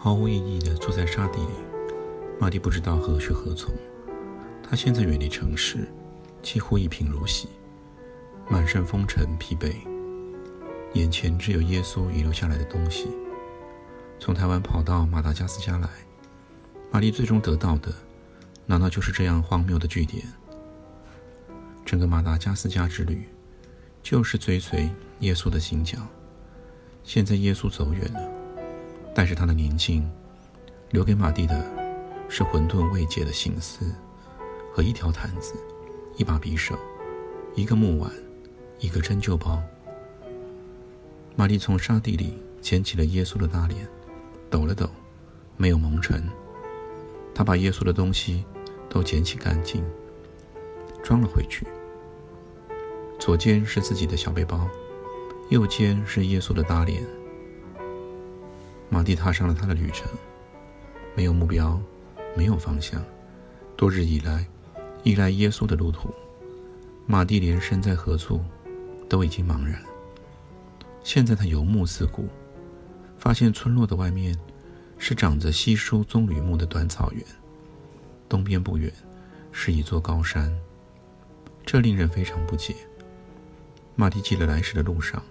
毫无意义地坐在沙地里，马蒂不知道何去何从。他现在远离城市，几乎一贫如洗，满身风尘疲惫，眼前只有耶稣遗留下来的东西。从台湾跑到马达加斯加来，玛丽最终得到的，难道就是这样荒谬的据点？整个马达加斯加之旅，就是追随耶稣的行脚。现在耶稣走远了。但是他的宁静，留给马蒂的，是混沌未解的心思，和一条毯子，一把匕首，一个木碗，一个针灸包。玛丽从沙地里捡起了耶稣的大脸，抖了抖，没有蒙尘。她把耶稣的东西都捡起干净，装了回去。左肩是自己的小背包，右肩是耶稣的大脸。马蒂踏上了他的旅程，没有目标，没有方向。多日以来，依赖耶稣的路途，马蒂连身在何处都已经茫然。现在他游目四顾，发现村落的外面是长着稀疏棕榈木的短草原，东边不远是一座高山。这令人非常不解。马蒂记得来时的路上，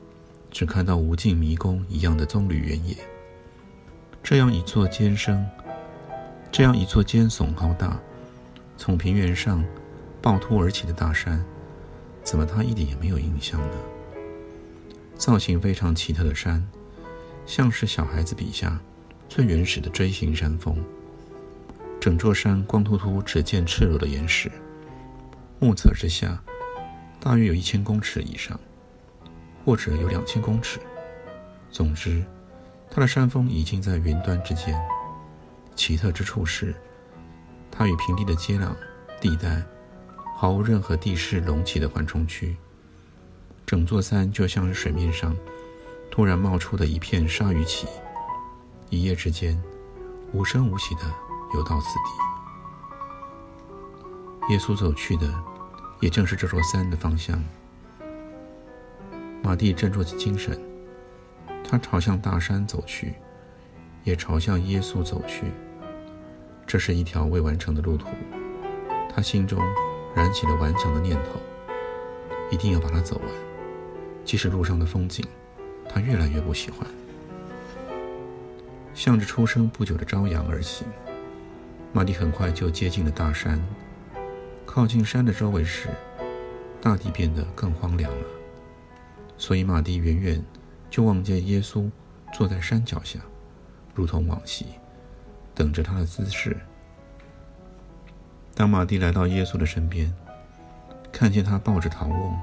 只看到无尽迷宫一样的棕榈原野。这样一座尖生，这样一座尖耸高大、从平原上暴突而起的大山，怎么他一点也没有印象呢？造型非常奇特的山，像是小孩子笔下最原始的锥形山峰。整座山光秃秃，只见赤裸的岩石，目测之下，大约有一千公尺以上，或者有两千公尺。总之。它的山峰已经在云端之间，奇特之处是，它与平地的接壤地带毫无任何地势隆起的缓冲区。整座山就像是水面上突然冒出的一片鲨鱼鳍，一夜之间无声无息地游到此地。耶稣走去的也正是这座山的方向。马蒂振作起精神。他朝向大山走去，也朝向耶稣走去。这是一条未完成的路途，他心中燃起了顽强的念头，一定要把它走完。即使路上的风景，他越来越不喜欢。向着出生不久的朝阳而行，马蒂很快就接近了大山。靠近山的周围时，大地变得更荒凉了，所以马蒂远远。就望见耶稣坐在山脚下，如同往昔，等着他的姿势。当马蒂来到耶稣的身边，看见他抱着陶瓮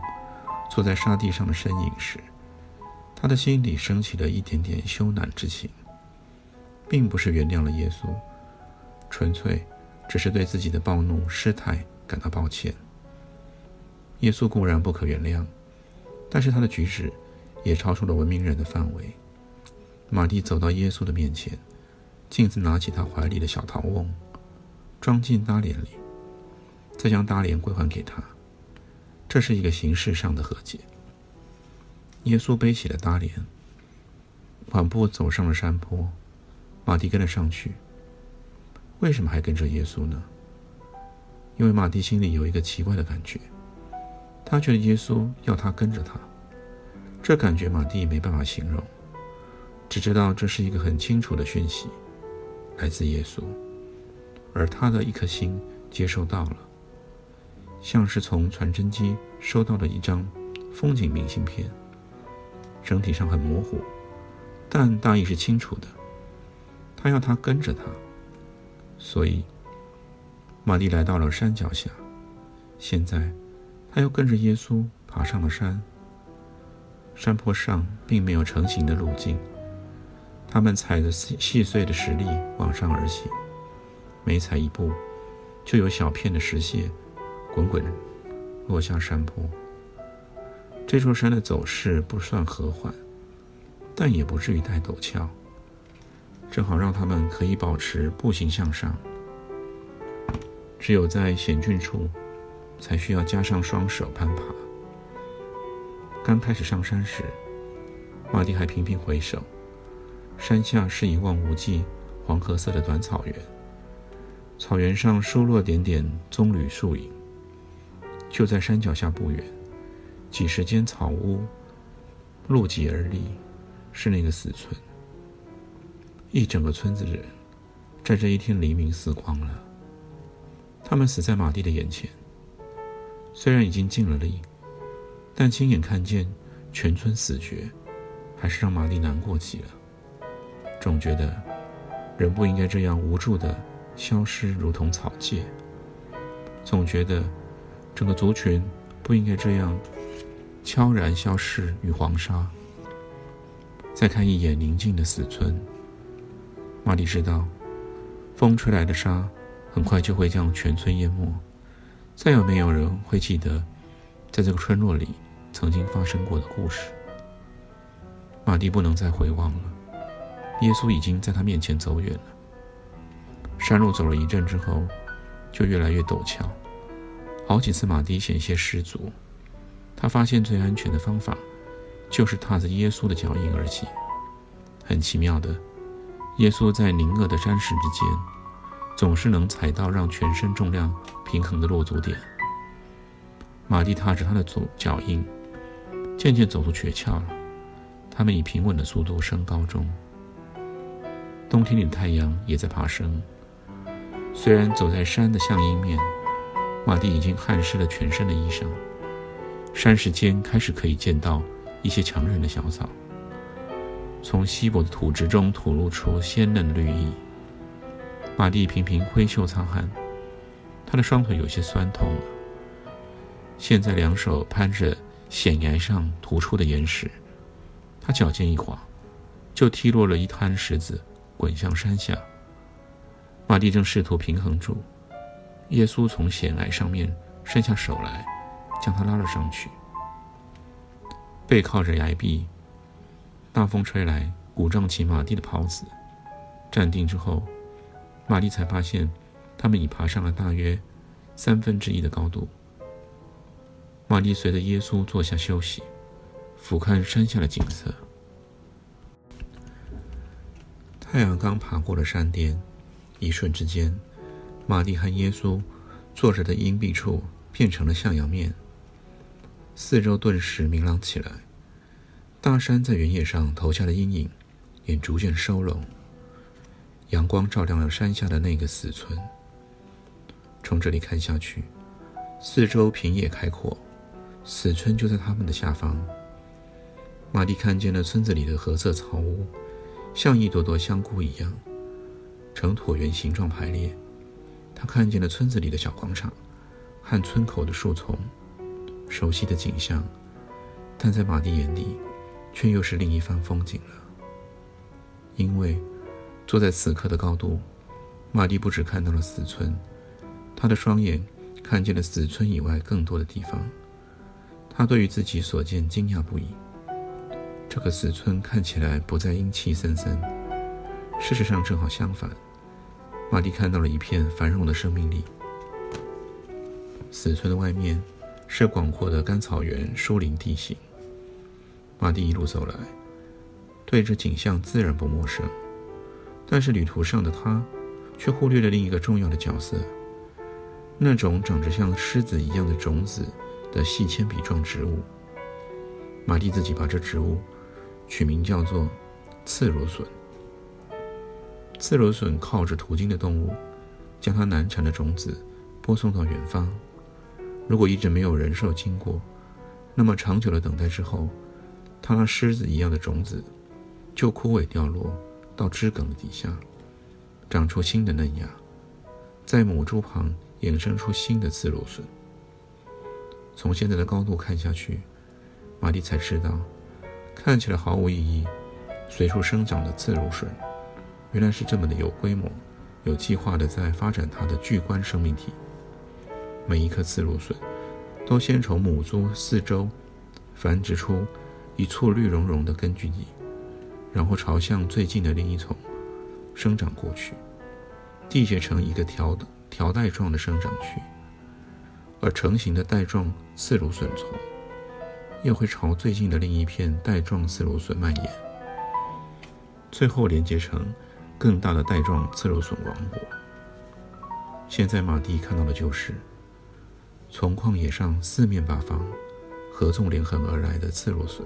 坐在沙地上的身影时，他的心里升起了一点点羞赧之情，并不是原谅了耶稣，纯粹只是对自己的暴怒失态感到抱歉。耶稣固然不可原谅，但是他的举止。也超出了文明人的范围。马蒂走到耶稣的面前，径自拿起他怀里的小陶瓮，装进大脸里，再将大脸归还给他。这是一个形式上的和解。耶稣背起了大脸，缓步走上了山坡。马蒂跟了上去。为什么还跟着耶稣呢？因为马蒂心里有一个奇怪的感觉，他觉得耶稣要他跟着他。这感觉马蒂没办法形容，只知道这是一个很清楚的讯息，来自耶稣，而他的一颗心接收到了，像是从传真机收到的一张风景明信片，整体上很模糊，但大意是清楚的。他要他跟着他，所以马蒂来到了山脚下，现在他又跟着耶稣爬上了山。山坡上并没有成型的路径，他们踩着细细碎的石粒往上而行，每踩一步，就有小片的石屑滚滚落下山坡。这座山的走势不算和缓，但也不至于太陡峭，正好让他们可以保持步行向上。只有在险峻处，才需要加上双手攀爬。刚开始上山时，马蒂还频频回首，山下是一望无际、黄褐色的短草原，草原上疏落点点棕榈树影。就在山脚下不远，几十间草屋路脊而立，是那个死村。一整个村子的人，在这一天黎明死光了。他们死在马蒂的眼前，虽然已经尽了力。但亲眼看见全村死绝，还是让玛丽难过极了。总觉得人不应该这样无助的消失，如同草芥。总觉得整个族群不应该这样悄然消逝于黄沙。再看一眼宁静的死村，玛丽知道，风吹来的沙很快就会将全村淹没，再也没有人会记得，在这个村落里。曾经发生过的故事，马蒂不能再回望了。耶稣已经在他面前走远了。山路走了一阵之后，就越来越陡峭，好几次马蒂险些失足。他发现最安全的方法，就是踏着耶稣的脚印而行。很奇妙的，耶稣在凝恶的山石之间，总是能踩到让全身重量平衡的落足点。马蒂踏着他的左脚印。渐渐走出诀窍了，他们以平稳的速度升高中。冬天里的太阳也在爬升。虽然走在山的向阴面，马蒂已经汗湿了全身的衣裳。山石间开始可以见到一些强韧的小草，从稀薄的土质中吐露出鲜嫩的绿意。马蒂频频挥袖擦汗，他的双腿有些酸痛了。现在两手攀着。险崖上突出的岩石，他脚尖一滑，就踢落了一滩石子，滚向山下。马蒂正试图平衡住，耶稣从险崖上面伸下手来，将他拉了上去。背靠着崖壁，大风吹来，鼓胀起马蒂的袍子。站定之后，马蒂才发现，他们已爬上了大约三分之一的高度。玛丽随着耶稣坐下休息，俯瞰山下的景色。太阳刚爬过了山巅，一瞬之间，玛丽和耶稣坐着的阴蔽处变成了向阳面，四周顿时明朗起来。大山在原野上投下的阴影也逐渐收拢，阳光照亮了山下的那个死村。从这里看下去，四周平野开阔。死村就在他们的下方。玛蒂看见了村子里的褐色草屋，像一朵朵香菇一样，呈椭圆形状排列。他看见了村子里的小广场和村口的树丛，熟悉的景象，但在玛蒂眼里，却又是另一番风景了。因为坐在此刻的高度，玛蒂不只看到了死村，他的双眼看见了死村以外更多的地方。他对于自己所见惊讶不已。这个死村看起来不再阴气森森，事实上正好相反。马蒂看到了一片繁荣的生命力。死村的外面是广阔的干草原、疏林地形。马蒂一路走来，对这景象自然不陌生，但是旅途上的他却忽略了另一个重要的角色——那种长着像狮子一样的种子。的细铅笔状植物，马蒂自己把这植物取名叫做刺螺笋。刺螺笋靠着途经的动物，将它难产的种子播送到远方。如果一直没有人兽经过，那么长久的等待之后，它那狮子一样的种子就枯萎掉落到枝梗底下，长出新的嫩芽，在母株旁衍生出新的刺螺笋。从现在的高度看下去，马蒂才知道，看起来毫无意义、随处生长的刺芦笋，原来是这么的有规模、有计划的在发展它的巨观生命体。每一颗刺芦笋都先从母株四周繁殖出一簇绿茸茸的根据地，然后朝向最近的另一丛生长过去，缔结成一个条条带状的生长区。而成型的带状刺芦笋丛又会朝最近的另一片带状刺芦笋蔓延，最后连接成更大的带状刺芦笋王国。现在马蒂看到的就是。从旷野上四面八方合纵连横而来的刺芦笋，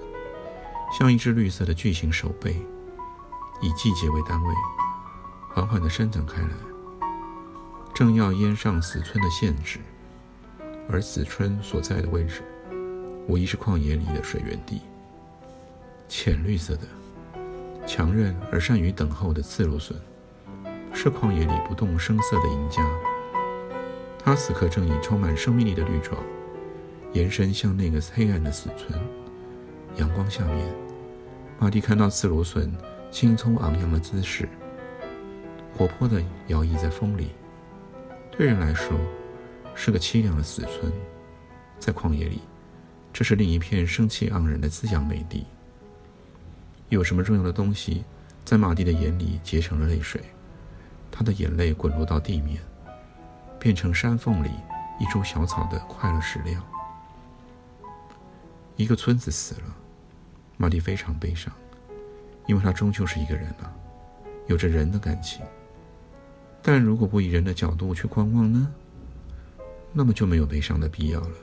像一只绿色的巨型手背，以季节为单位，缓缓地伸展开来，正要淹上死村的限制。而死村所在的位置，无疑是旷野里的水源地。浅绿色的、强韧而善于等候的刺芦笋，是旷野里不动声色的赢家。他此刻正以充满生命力的绿爪，延伸向那个黑暗的死村。阳光下面，马蒂看到刺芦笋青葱昂扬的姿势，活泼地摇曳在风里。对人来说，是个凄凉的死村；在旷野里，这是另一片生气盎然的滋养美地。有什么重要的东西，在马蒂的眼里结成了泪水？他的眼泪滚落到地面。变成山缝里一株小草的快乐食料。一个村子死了，马蒂非常悲伤，因为他终究是一个人了，有着人的感情。但如果不以人的角度去观望呢？那么就没有悲伤的必要了，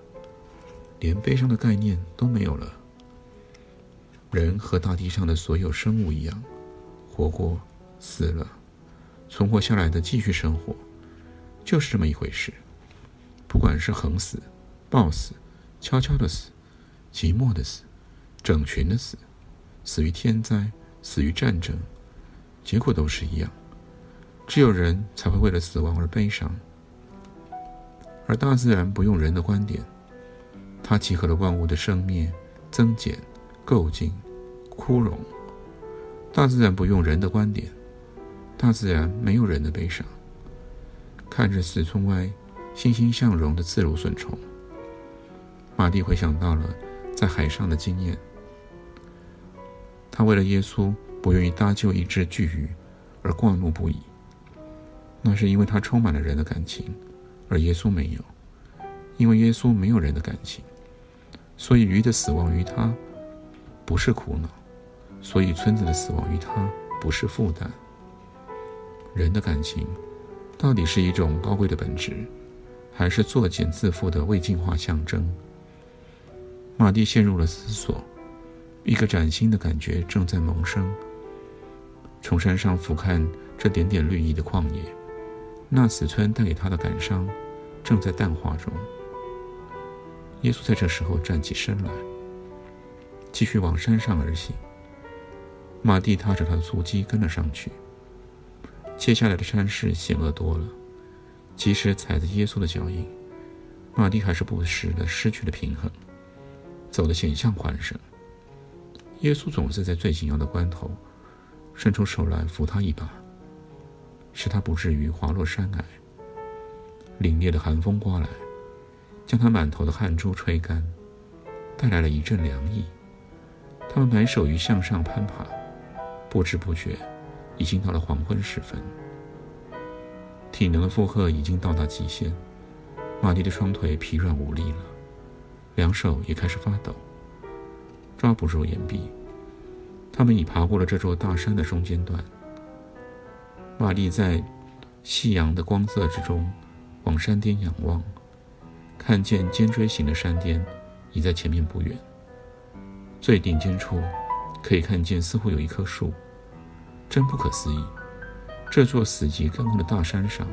连悲伤的概念都没有了。人和大地上的所有生物一样，活过，死了，存活下来的继续生活。就是这么一回事，不管是横死、暴死、悄悄的死、寂寞的死、整群的死、死于天灾、死于战争，结果都是一样。只有人才会为了死亡而悲伤，而大自然不用人的观点，它集合了万物的生灭、增减、构进、枯荣。大自然不用人的观点，大自然没有人的悲伤。看着四村外欣欣向荣的自如笋虫，马蒂回想到了在海上的经验。他为了耶稣不愿意搭救一只巨鱼而挂怒不已，那是因为他充满了人的感情，而耶稣没有。因为耶稣没有人的感情，所以鱼的死亡于他不是苦恼，所以村子的死亡于他不是负担。人的感情。到底是一种高贵的本质，还是作茧自缚的未进化象征？马蒂陷入了思索。一个崭新的感觉正在萌生。从山上俯瞰这点点绿意的旷野，那死村带给他的感伤正在淡化中。耶稣在这时候站起身来，继续往山上而行。马蒂踏着他的足迹跟了上去。接下来的山势险恶多了，即使踩着耶稣的脚印，马蒂还是不时的失去了平衡，走得险象环生。耶稣总是在最紧要的关头，伸出手来扶他一把，使他不至于滑落山崖。凛冽的寒风刮来，将他满头的汗珠吹干，带来了一阵凉意。他们埋首于向上攀爬，不知不觉。已经到了黄昏时分，体能的负荷已经到达极限，马蒂的双腿疲软无力了，两手也开始发抖，抓不住岩壁。他们已爬过了这座大山的中间段。玛丽在夕阳的光色之中往山巅仰望，看见尖锥形的山巅已在前面不远，最顶尖处可以看见似乎有一棵树。真不可思议！这座死寂干枯的大山上，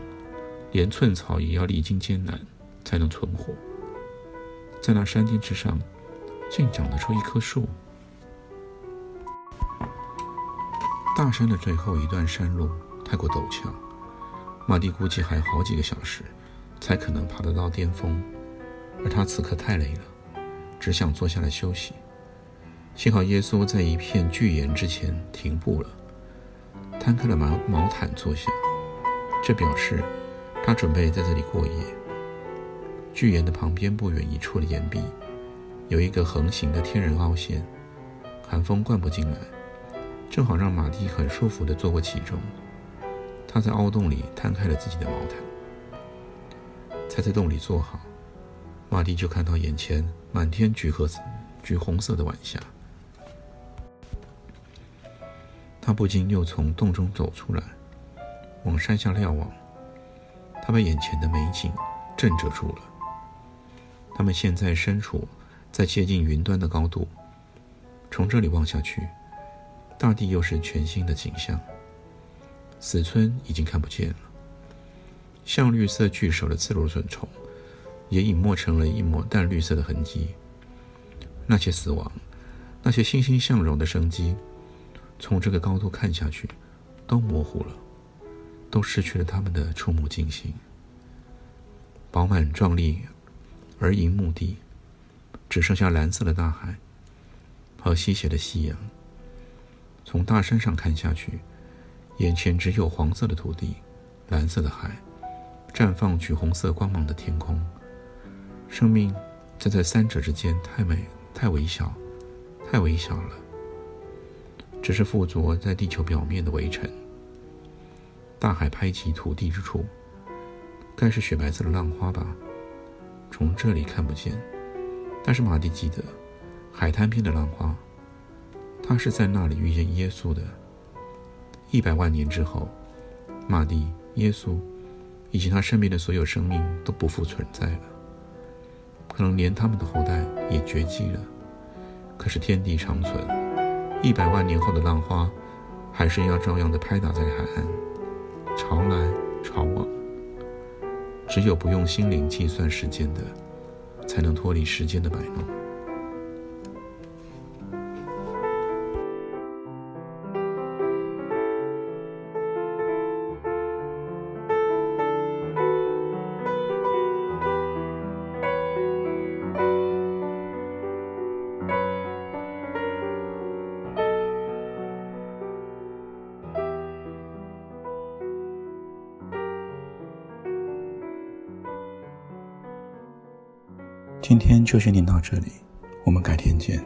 连寸草也要历经艰难才能存活。在那山巅之上，竟长得出一棵树。大山的最后一段山路太过陡峭，马蒂估计还有好几个小时才可能爬得到巅峰，而他此刻太累了，只想坐下来休息。幸好耶稣在一片巨岩之前停步了，摊开了毛毛毯坐下，这表示他准备在这里过夜。巨岩的旁边不远一处的岩壁，有一个横行的天然凹陷，寒风灌不进来，正好让马蒂很舒服地坐过其中。他在凹洞里摊开了自己的毛毯，才在洞里坐好，马蒂就看到眼前满天橘褐色、橘红色的晚霞。他不禁又从洞中走出来，往山下瞭望。他被眼前的美景震慑住了。他们现在身处在接近云端的高度，从这里望下去，大地又是全新的景象。死村已经看不见了，像绿色巨手的刺芦笋虫，也隐没成了一抹淡绿色的痕迹。那些死亡，那些欣欣向荣的生机，从这个高度看下去，都模糊了，都失去了他们的触目惊心。饱满壮丽而银幕地，只剩下蓝色的大海和西斜的夕阳。从大山上看下去。眼前只有黄色的土地，蓝色的海，绽放橘红色光芒的天空。生命在这三者之间太美、太微小、太微小了，只是附着在地球表面的微尘。大海拍击土地之处，该是雪白色的浪花吧？从这里看不见，但是马蒂记得，海滩边的浪花，他是在那里遇见耶稣的。一百万年之后，马蒂、耶稣以及他身边的所有生命都不复存在了，可能连他们的后代也绝迹了。可是天地长存，一百万年后的浪花还是要照样的拍打在海岸，潮来潮往。只有不用心灵计算时间的，才能脱离时间的摆弄。今天就先念到这里，我们改天见。